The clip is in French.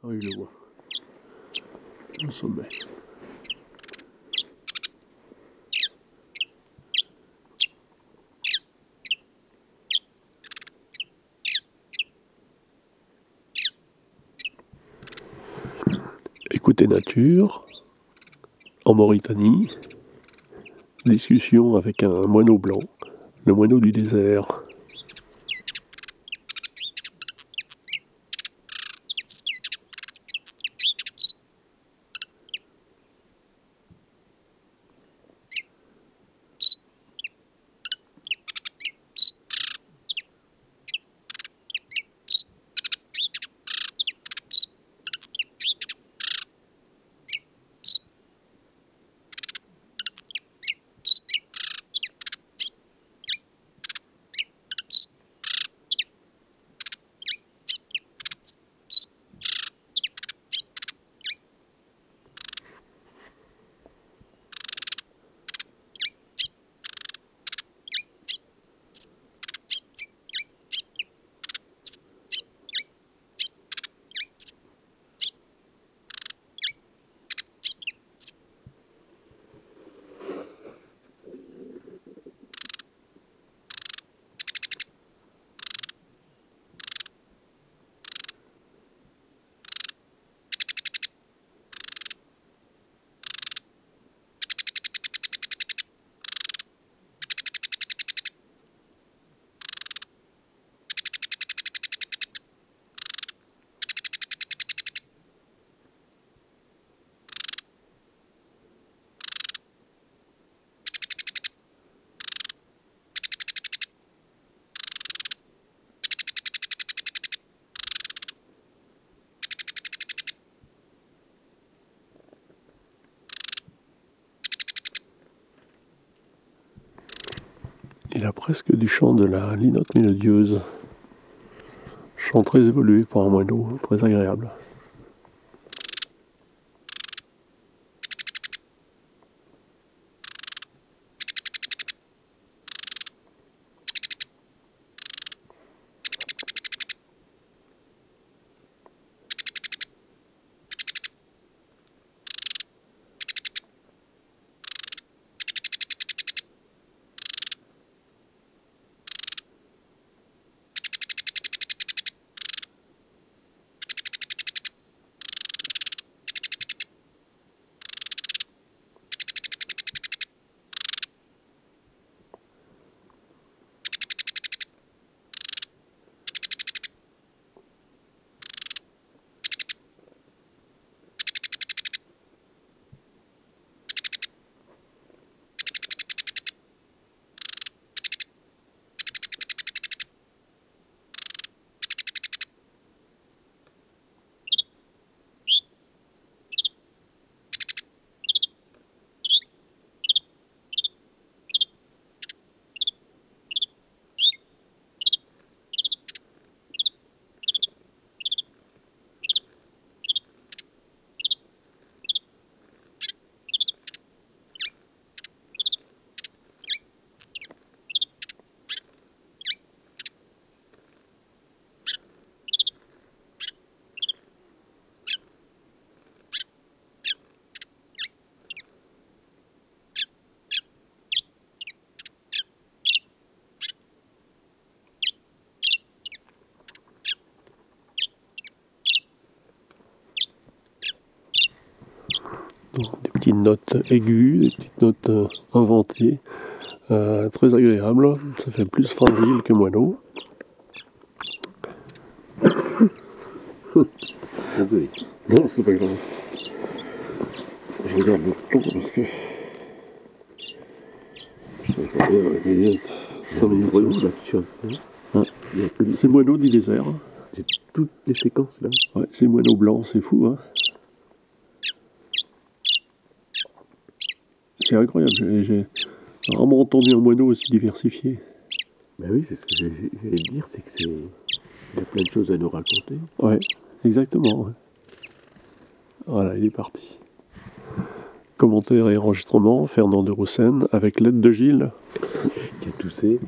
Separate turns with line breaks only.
Ah oui, je le vois. Au sommet. Écoutez Nature, en Mauritanie, discussion avec un moineau blanc, le moineau du désert. Il a presque du chant de la linotte mélodieuse. Chant très évolué pour un moineau, très agréable. Des petites notes aiguës, des petites notes euh, inventées, euh, très agréables. Ça fait plus fragile que moineau.
Désolé.
Non, c'est pas grave. Je regarde le temps parce que. Je sais pas,
des-
C'est moineau du désert.
c'est toutes les séquences là.
Ouais, c'est moineau blanc, c'est fou. Hein c'est incroyable. J'ai, rarement entendu un moineau aussi diversifié.
Ben oui, c'est ce que j'allais dire, c'est que c'est. Il y a plein de choses à nous raconter.
Ouais, exactement. ouais. Voilà, il est parti. Commentaire et enregistrement, Fernand de Roussen, avec l'aide de Gilles.
Qui a toussé.